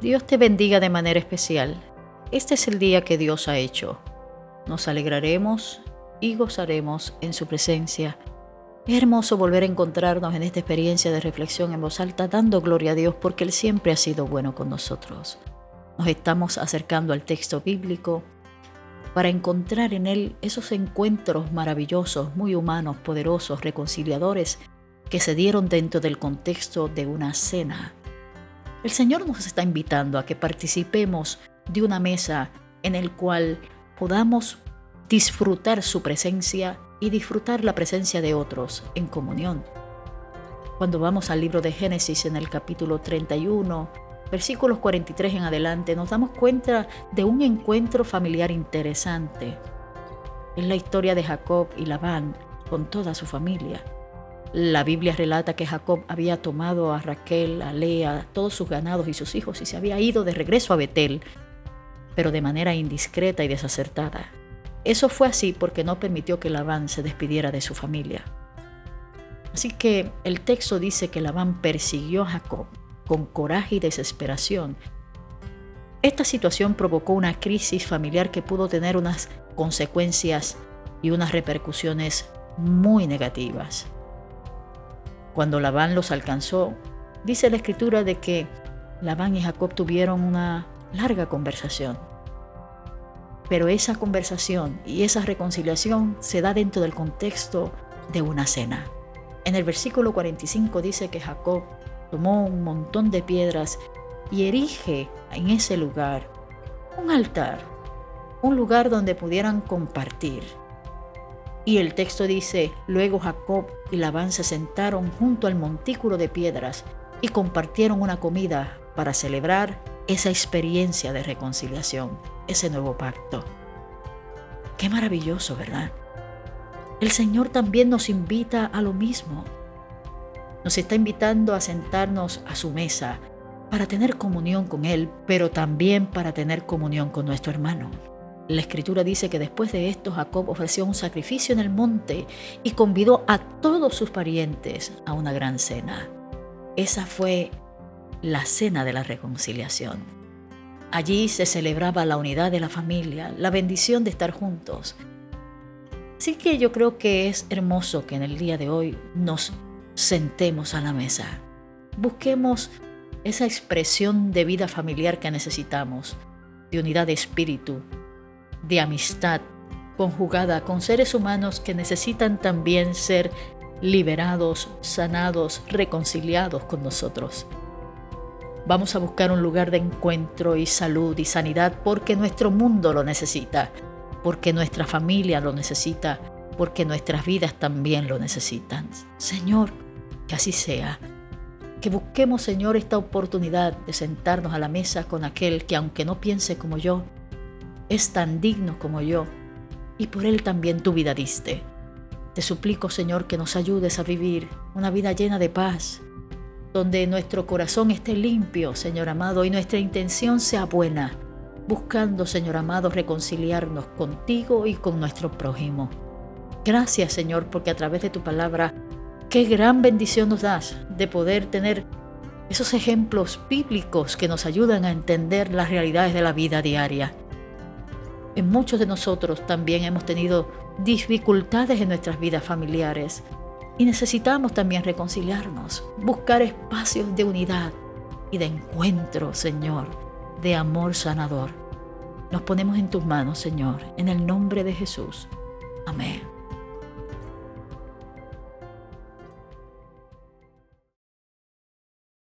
Dios te bendiga de manera especial. Este es el día que Dios ha hecho. Nos alegraremos y gozaremos en su presencia. Es hermoso volver a encontrarnos en esta experiencia de reflexión en voz alta, dando gloria a Dios porque Él siempre ha sido bueno con nosotros. Nos estamos acercando al texto bíblico para encontrar en Él esos encuentros maravillosos, muy humanos, poderosos, reconciliadores, que se dieron dentro del contexto de una cena el Señor nos está invitando a que participemos de una mesa en el cual podamos disfrutar su presencia y disfrutar la presencia de otros en comunión. Cuando vamos al libro de Génesis en el capítulo 31, versículos 43 en adelante, nos damos cuenta de un encuentro familiar interesante. Es la historia de Jacob y Labán con toda su familia. La Biblia relata que Jacob había tomado a Raquel, a Lea, todos sus ganados y sus hijos y se había ido de regreso a Betel, pero de manera indiscreta y desacertada. Eso fue así porque no permitió que Labán se despidiera de su familia. Así que el texto dice que Labán persiguió a Jacob con coraje y desesperación. Esta situación provocó una crisis familiar que pudo tener unas consecuencias y unas repercusiones muy negativas. Cuando Labán los alcanzó, dice la escritura de que Labán y Jacob tuvieron una larga conversación. Pero esa conversación y esa reconciliación se da dentro del contexto de una cena. En el versículo 45 dice que Jacob tomó un montón de piedras y erige en ese lugar un altar, un lugar donde pudieran compartir y el texto dice, luego Jacob y Labán se sentaron junto al montículo de piedras y compartieron una comida para celebrar esa experiencia de reconciliación, ese nuevo pacto. Qué maravilloso, ¿verdad? El Señor también nos invita a lo mismo. Nos está invitando a sentarnos a su mesa para tener comunión con Él, pero también para tener comunión con nuestro hermano. La escritura dice que después de esto Jacob ofreció un sacrificio en el monte y convidó a todos sus parientes a una gran cena. Esa fue la cena de la reconciliación. Allí se celebraba la unidad de la familia, la bendición de estar juntos. Así que yo creo que es hermoso que en el día de hoy nos sentemos a la mesa. Busquemos esa expresión de vida familiar que necesitamos, de unidad de espíritu, de amistad conjugada con seres humanos que necesitan también ser liberados, sanados, reconciliados con nosotros. Vamos a buscar un lugar de encuentro y salud y sanidad porque nuestro mundo lo necesita, porque nuestra familia lo necesita, porque nuestras vidas también lo necesitan. Señor, que así sea. Que busquemos, Señor, esta oportunidad de sentarnos a la mesa con aquel que, aunque no piense como yo, es tan digno como yo, y por él también tu vida diste. Te suplico, Señor, que nos ayudes a vivir una vida llena de paz, donde nuestro corazón esté limpio, Señor amado, y nuestra intención sea buena, buscando, Señor amado, reconciliarnos contigo y con nuestro prójimo. Gracias, Señor, porque a través de tu palabra, qué gran bendición nos das de poder tener esos ejemplos bíblicos que nos ayudan a entender las realidades de la vida diaria. En muchos de nosotros también hemos tenido dificultades en nuestras vidas familiares y necesitamos también reconciliarnos, buscar espacios de unidad y de encuentro, Señor, de amor sanador. Nos ponemos en tus manos, Señor, en el nombre de Jesús. Amén.